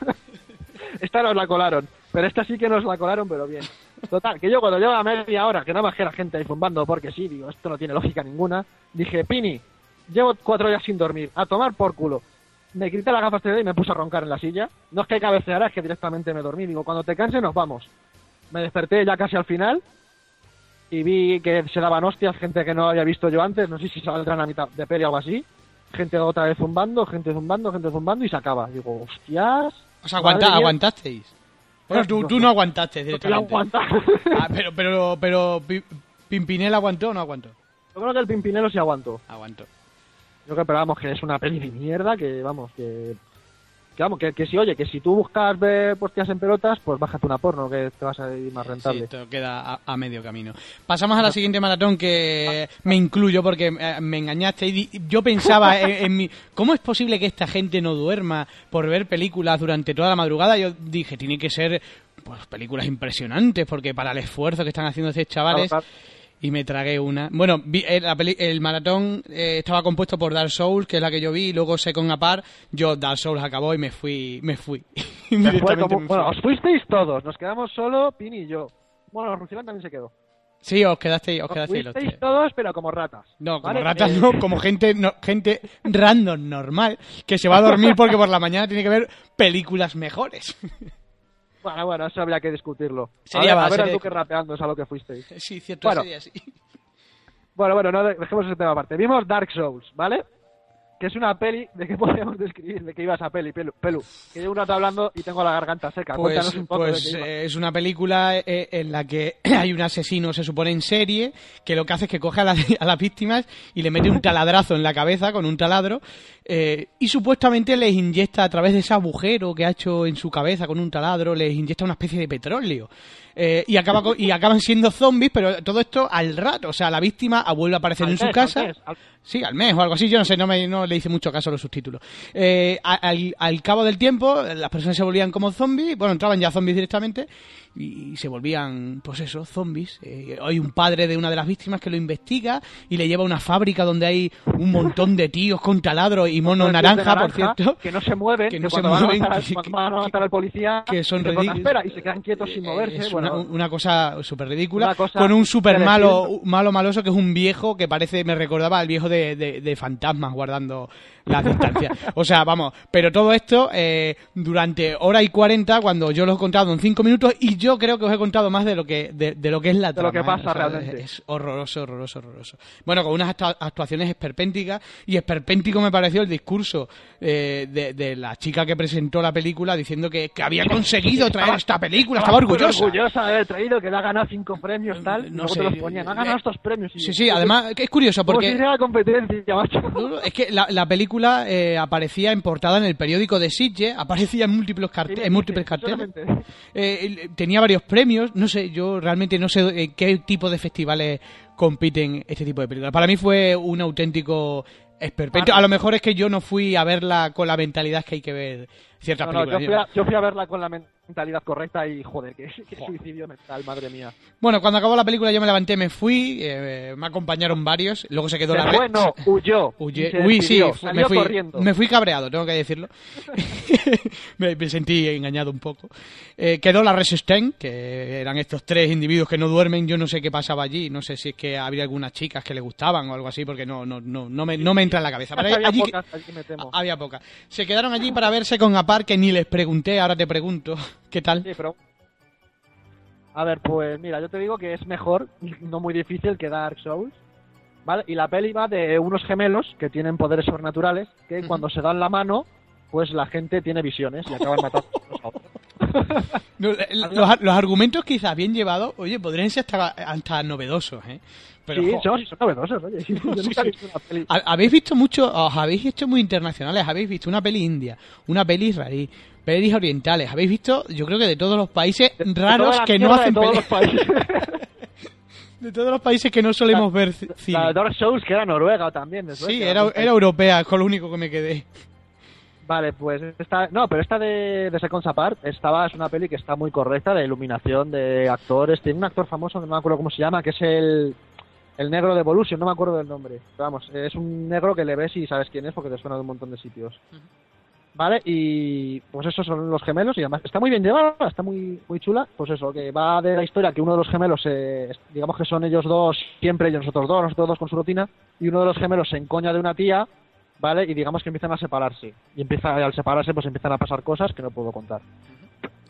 Esta nos la colaron, pero esta sí que nos la colaron, pero bien. Total, que yo cuando llevaba media hora, que nada más que la gente ahí zumbando, porque sí, digo, esto no tiene lógica ninguna, dije, Pini, llevo cuatro días sin dormir, a tomar por culo. Me quité las gafas de y me puse a roncar en la silla. No es que cabeceara, es que directamente me dormí. Digo, cuando te canses nos vamos. Me desperté ya casi al final y vi que se daban hostias, gente que no había visto yo antes, no sé si saldrán a mitad de peli o algo así. Gente otra vez zumbando, gente zumbando, gente zumbando y se acaba. Digo, hostias. O sea, aguanta, aguantasteis. Bueno, tú, tú no aguantaste directamente. Ah, pero, pero, pero, Pi- ¿Pimpinela aguantó o no aguantó? Yo creo que el Pimpinelo sí aguantó. Aguantó. Yo creo que, pero vamos, que es una peli de mierda, que vamos, que... Que vamos, que, que si, oye, que si tú buscas ver hostias en pelotas, pues bájate una porno, que te vas a ir más Sí, rentable. esto queda a, a medio camino. Pasamos a la siguiente maratón que me incluyo porque eh, me engañaste. Y yo pensaba en, en mi. ¿Cómo es posible que esta gente no duerma por ver películas durante toda la madrugada? Yo dije, tiene que ser pues películas impresionantes porque para el esfuerzo que están haciendo estos chavales. Claro, Y me tragué una. Bueno, vi- eh, la peli- el maratón eh, estaba compuesto por Dark Souls, que es la que yo vi, y luego Second Apart. Yo, Dark Souls acabó y me fui. Me fui. Se fue Directamente como- me fui. bueno, os fuisteis todos, nos quedamos solo Pini y yo. Bueno, Rucilán también se quedó. Sí, os quedasteis, os quedasteis los tres. todos, pero como ratas. No, como ¿vale? ratas Eh, no, como gente, no, gente random, normal, que se va a dormir porque por la mañana tiene que ver películas mejores. Bueno, bueno, eso habría que discutirlo. Sería a ver, va, a ver sería- al Duque rapeando es a lo que fuisteis. Sí, cierto, Bueno. sería así. Bueno, bueno, no de- dejemos ese tema aparte. Vimos Dark Souls, ¿vale? Que es una peli, ¿de qué podríamos describir? ¿De qué iba esa peli, Pelu? Pelu, que llevo un rato hablando y tengo la garganta seca. Pues, Cuéntanos un poco pues, de qué iba. eh, es una película eh, en la que hay un asesino, se supone en serie, que lo que hace es que coge a, la- a las víctimas y le mete un taladrazo en la cabeza con un taladro eh, y supuestamente les inyecta a través de ese agujero que ha hecho en su cabeza con un taladro, les inyecta una especie de petróleo. Eh, y, acaba y acaban siendo zombies, pero todo esto al rato. O sea, la víctima vuelve a aparecer Al en su casa. al mes, al- Sí, al mes o algo así, yo no sé, no, me, no le hice mucho caso a los subtítulos. Eh, al, al cabo del tiempo, las personas se volvían como zombies, bueno, entraban ya zombies directamente y, se volvían, pues eso, zombies. Eh, hay un padre de una de las víctimas que lo investiga y le lleva a una fábrica donde hay un montón de tíos con taladro y mono naranja, por cierto. Que no se mueven, Que que, no se cuando van a mueven, matar que- van a matar al policía, que son ridículos. y se quedan quietos sin moverse. Es bueno, una, una cosa súper ridícula. Cosa Con un súper malo, malo maloso que es un viejo que parece, me recordaba al viejo de, de, de fantasmas guardando las distancias. O sea, vamos, pero todo esto eh, durante hora y cuarenta cuando yo lo he contado en cinco minutos y yo creo que os he contado más de lo que, de, de lo que es la De lo que pasa ¿eh? O sea, realmente. Es horroroso, horroroso, horroroso. Bueno, con unas actua- actuaciones esperpénticas y esperpéntico me pareció el discurso eh, de, de la chica que presentó la película diciendo que, que había conseguido traer esta película, estaba orgullosa. orgullosa de haber traído, que le ha ganado cinco premios, tal. No sé, los ponían. Ha eh, ganado estos premios. Sí, sí, además es curioso ¿Cómo porque... sería la competencia, macho? Es que la, la película eh, aparecía en portada en el periódico de Sitges, aparecía en múltiples, carte- en múltiples carteles. Eh, tenía varios premios, no sé, yo realmente no sé en qué tipo de festivales compiten este tipo de películas. Para mí fue un auténtico esperpento. A lo mejor es que yo no fui a verla con la mentalidad que hay que ver ciertas No, no, yo, películas. fui a, yo fui a verla con la mentalidad correcta y, joder, qué, qué suicidio mental, madre mía. Bueno, cuando acabó la película yo me levanté, me fui, eh, me acompañaron varios, luego se quedó Se la... fue, no, huyó. Se Uy, sí, me fui, corriendo. me fui cabreado, tengo que decirlo. me, me sentí engañado un poco. Eh, quedó la Resistance, que eran estos tres individuos que no duermen. Yo no sé qué pasaba allí, no sé si es que había algunas chicas que le gustaban o algo así, porque no, no, no, no, me, no me entra en la cabeza. Pero había allí, pocas, allí me temo. había pocas. Se quedaron allí para verse con Apar, que ni les pregunté, ahora te pregunto. ¿Qué tal? Sí, pero... A ver, pues mira, yo te digo que es mejor, no muy difícil que Dark Souls. ¿Vale? Y la peli va de unos gemelos que tienen poderes sobrenaturales que cuando se dan la mano, pues la gente tiene visiones y acaban matando a otros. No, eh, los, los argumentos quizás bien llevados, oye, podrían ser hasta, hasta novedosos, ¿eh? Pero, sí, son, son novedosos, oye. Yo nunca he visto una peli. Ha- Habéis visto mucho, os habéis hecho muy internacionales, habéis visto una peli india, una peli israelí, pelis orientales, habéis visto, yo creo que de todos los países raros que no hacen pelis, de todos los países que no solemos ver ci- cine. La de Dark Souls, que era Noruega también. de Sí, era, era europea, es con lo único que me quedé. Vale, pues esta, no, pero esta de, de Seconds Apart estaba, es una peli que está muy correcta, de iluminación, de actores. Tiene un actor famoso no me acuerdo cómo se llama, que es el, el negro de Evolution, no me acuerdo del nombre. Pero vamos, es un negro que le ves y sabes quién es porque te suena de un montón de sitios. ¿Vale? Y pues esos son los gemelos y además está muy bien llevada, está muy muy chula. Pues eso, que va de la historia que uno de los gemelos, eh, digamos que son ellos dos siempre, ellos nosotros dos, nosotros dos con su rutina, y uno de los gemelos se encoña de una tía, ¿vale? Y digamos que empiezan a separarse. Y empieza, al separarse pues empiezan a pasar cosas que no puedo contar.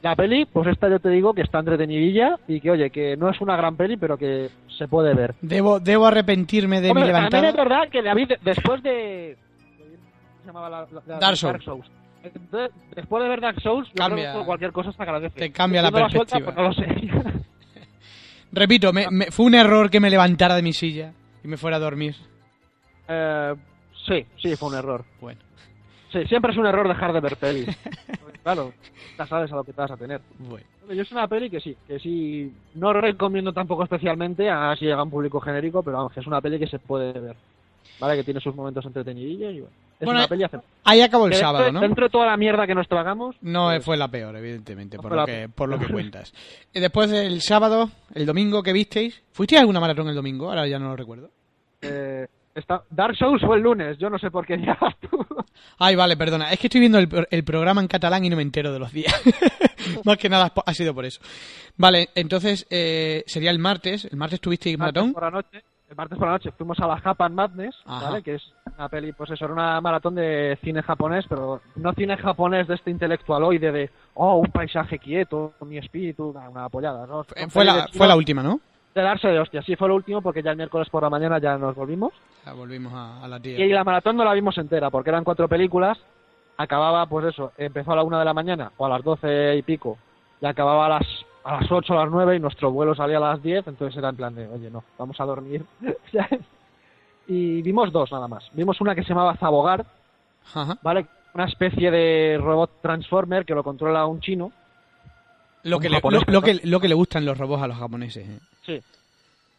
La peli, pues esta yo te digo que está entretenidilla y que oye, que no es una gran peli, pero que se puede ver. Debo, debo arrepentirme de Hombre, mi también levantada. es verdad que David, después de... ¿Cómo se llamaba la, la- Dark Souls. Entonces, después de ver Dark Souls, yo Cambia. creo que cualquier cosa se agradece. Te cambia la Viendo suelta, perspectiva. pues no lo sé. Repito, me- me- fue un error que me levantara de mi silla y me fuera a dormir. Eh, sí, sí, fue un error. Bueno, Sí, siempre es un error dejar de ver pelis. Claro, ya sabes a lo que te vas a tener. bueno. Yo es una peli que sí, que sí, no recomiendo tampoco especialmente, a si llega a un público genérico, pero vamos, que es una peli que se puede ver. ¿Vale? Que tiene sus momentos entretenidillos y bueno. Es Bueno, una peli aceptable. Ahí acabó el Que sábado, dentro, ¿no? dentro de toda la mierda que nos tragamos, No pues, fue la peor, evidentemente, No por lo, que, por lo que cuentas. Y después del sábado, el domingo que visteis, ¿fuisteis a alguna maratón el domingo? Ahora ya no lo recuerdo. eh, está, Dark Souls fue el lunes, yo no sé por qué vas tú. Ay, vale, perdona. Es que estoy viendo el, el programa en catalán y no me entero de los días. Más que nada ha sido por eso. Vale, entonces eh, sería el martes. ¿El martes tuvisteis maratón? martes por la noche, el martes por la noche fuimos a la Japan Madness, Ajá. ¿vale? Que es una peli, pues eso, era una maratón de cine japonés, pero no cine japonés de este intelectualoide de, oh, un paisaje quieto, mi espíritu, una, apoyada, ¿no? Fue la, fue la última, ¿no? De darse de hostia, sí, fue lo último porque ya el miércoles por la mañana ya nos volvimos. Ya volvimos a, a la tía. Y la maratón no la vimos entera porque eran cuatro películas, acababa, pues eso, empezó a la una de la mañana o a las doce y pico y acababa a las a las ocho o las nueve y nuestro vuelo salía a las diez, entonces era en plan de, oye, no, vamos a dormir. y vimos dos nada más. Vimos una que se llamaba Zabogar, Ajá. ¿vale? Una especie de robot transformer que lo controla un chino. Lo, que le, lo, lo que, lo que le gustan los robots a los japoneses. eh. Sí.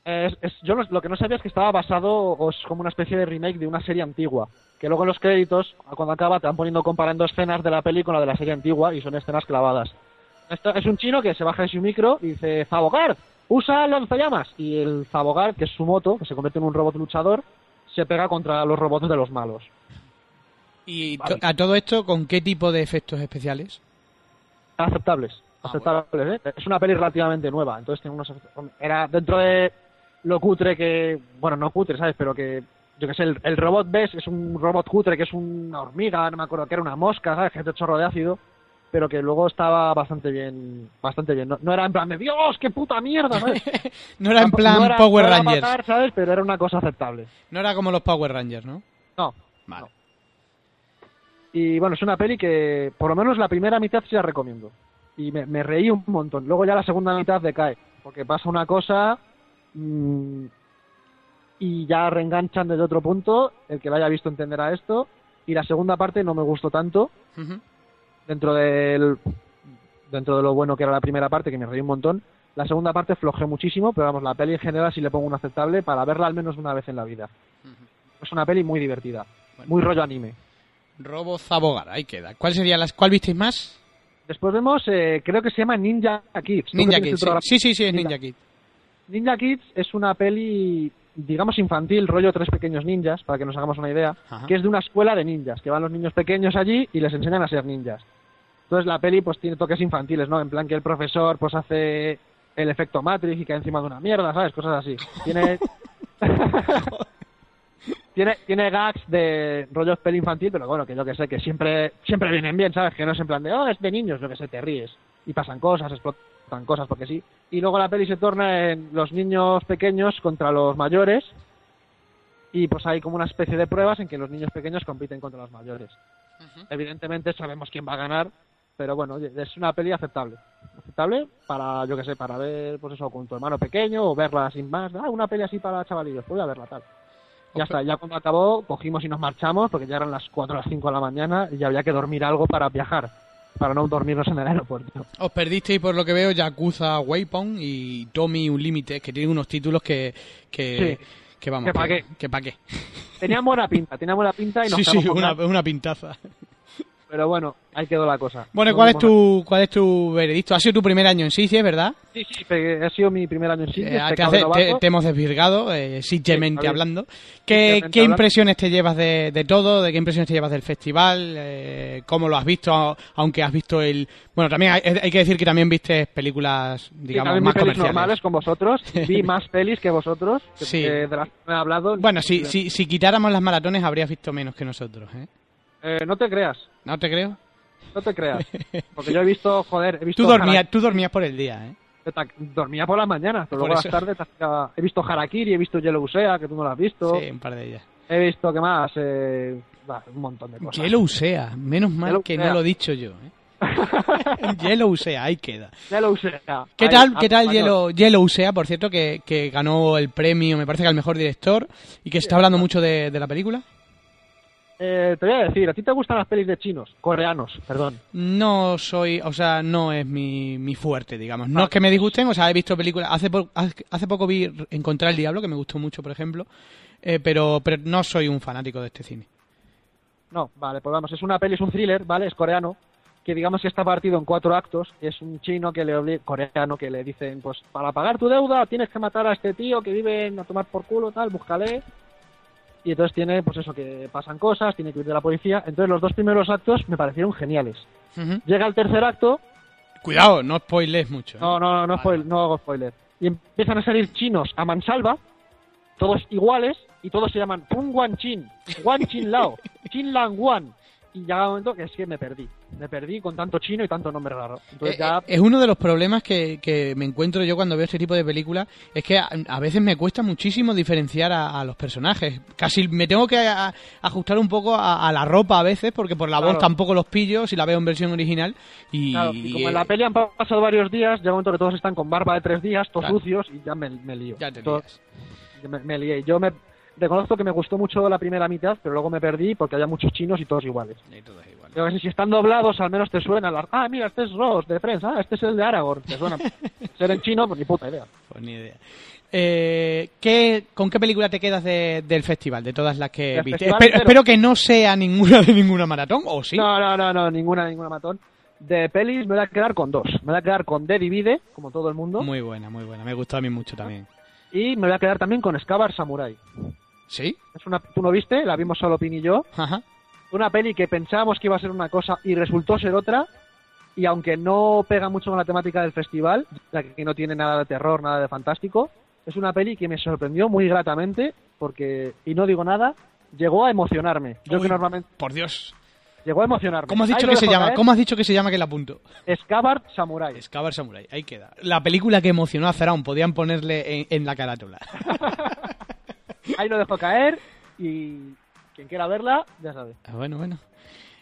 Es- es- yo no- lo que no sabía es que estaba basado, o es como una especie de remake de una serie antigua. Que luego en los créditos, cuando acaba, te van poniendo comparando escenas de la película de la serie antigua y son escenas clavadas. Esto es un chino que se baja de su micro y dice: Zabogar, usa el lanzallamas. Y el Zabogar, que es su moto, que se convierte en un robot luchador, se pega contra los robots de los malos. ¿Y Vale. a todo esto con qué tipo de efectos especiales? aceptables aceptables ¿eh? es una peli relativamente nueva entonces tiene unos era dentro de lo cutre que bueno no cutre sabes pero que yo que sé el, el robot ves es un robot cutre que es una hormiga no me acuerdo que era una mosca sabes que es de chorro de ácido pero que luego estaba bastante bien bastante bien no, no era en plan de dios qué puta mierda ¿sabes? No era en plan no era- Power no era Rangers. matar, sabes pero era una cosa aceptable No era como los Power Rangers, ¿no? no Vale. Y bueno, es una peli que por lo menos la primera mitad sí la recomiendo. Y me, me reí un montón. Luego ya la segunda mitad decae. Porque pasa una cosa mm, y ya reenganchan desde otro punto. El que la haya visto entenderá esto. Y la segunda parte no me gustó tanto. Ujú. Dentro del dentro de lo bueno que era la primera parte, que me reí un montón. La segunda parte flojé muchísimo, pero vamos, la peli en general sí le pongo un aceptable para verla al menos una vez en la vida. Es una peli muy divertida, Bueno. muy rollo anime. Robo Zabogar, ahí queda. ¿Cuál sería las, ¿Cuál visteis más? Después vemos, eh, creo que se llama Ninja Kids. ¿Tú Ninja Kids. Sí. sí, sí, sí, es Ninja. Ninja Kids. Ninja Kids es una peli, digamos, infantil, rollo tres pequeños ninjas, para que nos hagamos una idea, Ajá. que es de una escuela de ninjas, que van los niños pequeños allí y les enseñan a ser ninjas. Entonces la peli pues tiene toques infantiles, ¿no? En plan que el profesor pues hace el efecto Matrix y cae encima de una mierda, ¿sabes? Cosas así. Tiene... tiene, tiene gags de rollo peli infantil, pero bueno, que yo que sé, que siempre, siempre vienen bien, ¿sabes? Que no es en plan de, oh, es de niños, yo que sé, te ríes. Y pasan cosas, explotan cosas, porque sí. Y luego la peli se torna en los niños pequeños contra los mayores. Y pues hay como una especie de pruebas en que los niños pequeños compiten contra los mayores. Evidentemente sabemos quién va a ganar, pero bueno, es una peli aceptable. Aceptable para, yo que sé, para ver, pues eso, con tu hermano pequeño o verla sin más. Ah, una peli así para chavalillos, pues voy a verla tal. Ya está, ya cuando acabó, cogimos y nos marchamos, porque ya eran las 4 o las 5 de la mañana y ya había que dormir algo para viajar, para no dormirnos en el aeropuerto. Os perdisteis, por lo que veo, Yakuza Waypoint y Tommy Unlimited, que tienen unos títulos que... que, Sí. que vamos, Que pa' qué. que pa' qué. Tenían buena pinta, tenían buena pinta y nos Sí, sí, una, una pintaza. Pero bueno, ahí quedó la cosa. Bueno, ¿y No ¿cuál es tu cuál es tu veredicto? Ha sido tu primer año en Sitges, ¿verdad? Sí, sí, ha sido mi primer año en Sitges, Eh, te, pecado hace- de te- te hemos desvirgado, eh, Sí, hablando. ¿Qué, qué impresiones te llevas de, de todo? ¿De qué impresiones te llevas del festival? Eh, ¿Cómo lo has visto? Aunque has visto el... Bueno, también hay, hay que decir que también viste películas, Sí, digamos, vi más pelis comerciales. normales con vosotros. Vi más pelis que vosotros, que, Sí. de las que me he hablado. Bueno, si, si, si quitáramos las maratones habrías visto menos que nosotros, ¿eh? Eh, no te creas, ¿No te creo? no te creas. Porque yo he visto, joder, he visto... Tú dormías, tú dormías por el día, ¿eh? Dormía por las mañanas, pero Por luego a las tardes hacía- he visto Harakiri, he visto Yellow Sea, que tú no lo has visto. Sí, un par de ellas. He visto, ¿qué más? Eh, bah, un montón de cosas. Yellow Sea, menos mal Yellow que Sea. no lo he dicho yo, ¿eh? Yellow Sea, ahí queda. Yellow Sea. ¿Qué tal, qué tal. Yellow, Yellow Sea, por cierto, que, que ganó el premio, me parece que al mejor director, y que se está hablando mucho de, de la película? Eh, te voy a decir, ¿a ti te gustan las pelis de chinos? Coreanos, perdón. No soy, o sea, no es mi, mi fuerte, digamos. No Ah. es que me disgusten, o sea, he visto películas. Hace, po- hace poco vi Encontrar el Diablo, que me gustó mucho, por ejemplo, eh, pero, pero no soy un fanático de este cine. No, vale, pues vamos, es una peli, es un thriller, ¿vale? Es coreano, que digamos que está partido en cuatro actos. Es un chino que le obli- coreano que le dicen, pues para pagar tu deuda tienes que matar a este tío que vive en a tomar por culo, tal, búscale. Y entonces tiene, pues eso, que pasan cosas, tiene que ir de la policía. Entonces los dos primeros actos me parecieron geniales. Llega el tercer acto, Cuidado, no spoiles mucho. ¿eh? no, no, no, no, Vale. spoil- no hago spoiler. Y empiezan a salir chinos a mansalva, todos iguales, y todos se llaman Fung Wan Chin, Wan Chin Lao, Chin Lang Wan. Y llega un momento que es que me perdí. Me perdí con tanto chino y tanto nombre raro. Entonces Eh, ya... eh, Es uno de los problemas que, que me encuentro yo cuando veo este tipo de películas, es que a, a veces me cuesta muchísimo diferenciar a, a los personajes. Casi me tengo que a- ajustar un poco a, la ropa a veces, porque por la voz tampoco los pillo si la veo en versión original. Y, Claro, y como eh, en la peli han pa- pasado varios días, llega un momento que todos están con barba de tres días, todos Claro. sucios, y ya me, me lío. ya te lías. me, me lié. Yo me reconozco que me gustó mucho la primera mitad, pero luego me perdí porque había muchos chinos y todos iguales. Y todo es igual. Creo que si están doblados, al menos te suenan las... Ah, mira, este es Ross, de Friends. Ah, este es el de Aragorn. Te suena. Ser en chino, pues ni puta idea. Pues ni idea. Eh, ¿qué, ¿Con qué película te quedas de- del festival, de todas las que Del viste? Espero, que no sea ninguna de ninguna maratón, ¿o sí? No, no, no, no, ninguna, ninguna matón. De pelis me voy a quedar con dos. Me voy a quedar con The Divide, como todo el mundo, Muy buena, muy buena. Me gustó a mí mucho también. y me voy a quedar también con Scabar Samurai. ¿Sí? Es una, ¿Tú no viste? La vimos solo Pin y yo. Ajá. Una peli que pensábamos que iba a ser una cosa y resultó ser otra. Y aunque no pega mucho con la temática del festival, ya que no tiene nada de terror, nada de fantástico, es una peli que me sorprendió muy gratamente porque, y no digo nada, llegó a emocionarme. Yo Uy. que normalmente Por Dios. llegó a emocionarme. ¿Cómo has dicho que se llama? ¿Cómo has dicho que se llama que la apunto? Scabbard Samurai. Scabar Samurai, ahí queda. La película que emocionó a Zeraun, podían ponerle en, en la carátula. Ahí lo dejo caer y quien quiera verla, ya sabe. Ah, bueno, bueno.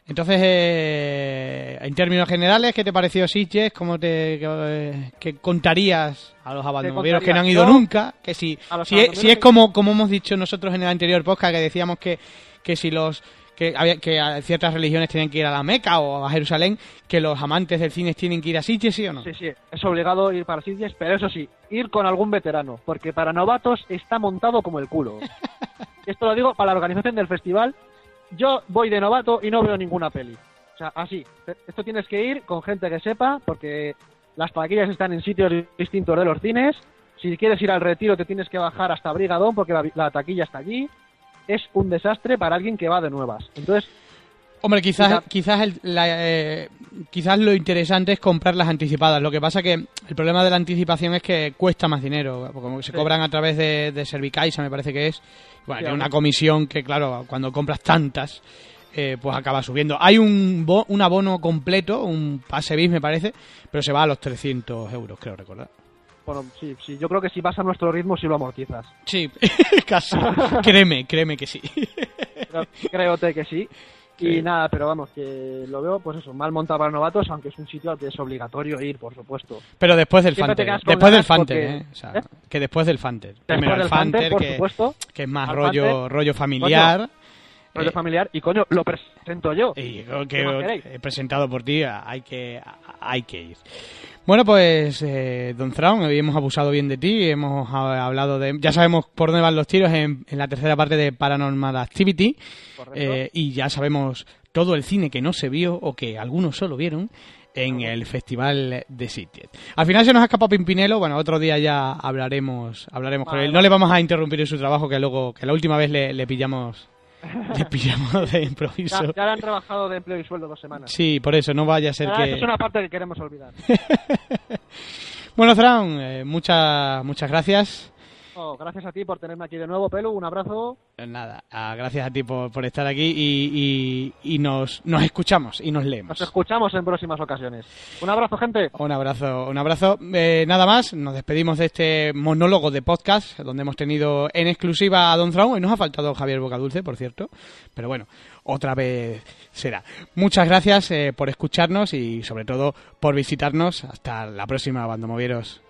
Entonces, eh, en términos generales, ¿qué te pareció Sitges? ¿Cómo te qué, qué contarías a los abandonovieros que no han ido nunca? Que si, si, es, si es que- como, como hemos dicho nosotros en el anterior podcast, que decíamos que, que si los que, ciertas religiones tienen que ir a la Meca o a Jerusalén, que los amantes del cine tienen que ir a Sitges, ¿sí o no? Sí, sí, es obligado ir para Sitges, pero eso sí, ir con algún veterano, porque para novatos está montado como el culo. Esto lo digo para la organización del festival. Yo voy de novato y no veo ninguna peli. O sea, así. Esto tienes que ir con gente que sepa, porque las taquillas están en sitios distintos de los cines. Si quieres ir al retiro, te tienes que bajar hasta Brigadón, porque la, la taquilla está allí. Es un desastre para alguien que va de nuevas. Entonces, Hombre, quizás, Quizá- quizás, el- la, eh, quizás lo interesante es comprar las anticipadas. Lo que pasa que el problema de la anticipación es que cuesta más dinero. Como se Sí. cobran a través de, de Servicaixa, me parece que es. Bueno, Sí, tiene una comisión que, claro, cuando compras tantas, eh, pues acaba subiendo. Hay un, bo- un abono completo, un pase bis, me parece, pero se va a los 300 euros, creo recordar. Bueno, sí, sí, yo creo que si vas a nuestro ritmo, sí lo amortizas. Sí, casi. créeme, créeme que sí. Créote que sí. Sí. Y nada, pero vamos, que lo veo, pues eso, mal montado para novatos, aunque es un sitio al que es obligatorio ir, por supuesto. Pero después del Fanter. Después del Fanter, porque- ¿eh? O sea, ¿Eh? que después del Fanter. Después Primero el Fanter, por que, supuesto, que es más rollo, Fanter. rollo familiar. rollo Eh, familiar, y coño, lo presento yo. Y creo ¿Qué más que he presentado por ti, hay que, hay que ir. Bueno, pues, eh, Don Thrawn, hoy hemos abusado bien de ti, hemos ha- hablado de... Ya sabemos por dónde van los tiros en, en la tercera parte de Paranormal Activity, eh, y ya sabemos todo el cine que no se vio o que algunos solo vieron en el Festival de Sitges. Al final se nos ha escapado Pimpinelo, bueno, otro día ya hablaremos hablaremos con él. No le vamos a interrumpir en su trabajo que luego que la última vez le, le pillamos le pillamos de improviso. Ya, ya le han trabajado de empleo y sueldo dos semanas. Sí, por eso no vaya a ser Ah, que esa es una parte que queremos olvidar. Bueno, Fran, eh, muchas muchas gracias. Oh, gracias a ti por tenerme aquí de nuevo, Pelu. Un abrazo. Eh, Nada, ah, gracias a ti por, por estar aquí y, y- y nos, nos escuchamos y nos leemos. Nos escuchamos en próximas ocasiones. Un abrazo, gente. Un abrazo, un abrazo. Eh, nada más, nos despedimos de este monólogo de podcast donde hemos tenido en exclusiva a Don Traum y nos ha faltado Javier Bocadulce, por cierto. Pero bueno, otra vez será. Muchas gracias eh, por escucharnos y sobre todo por visitarnos. Hasta la próxima, Bandomovieros.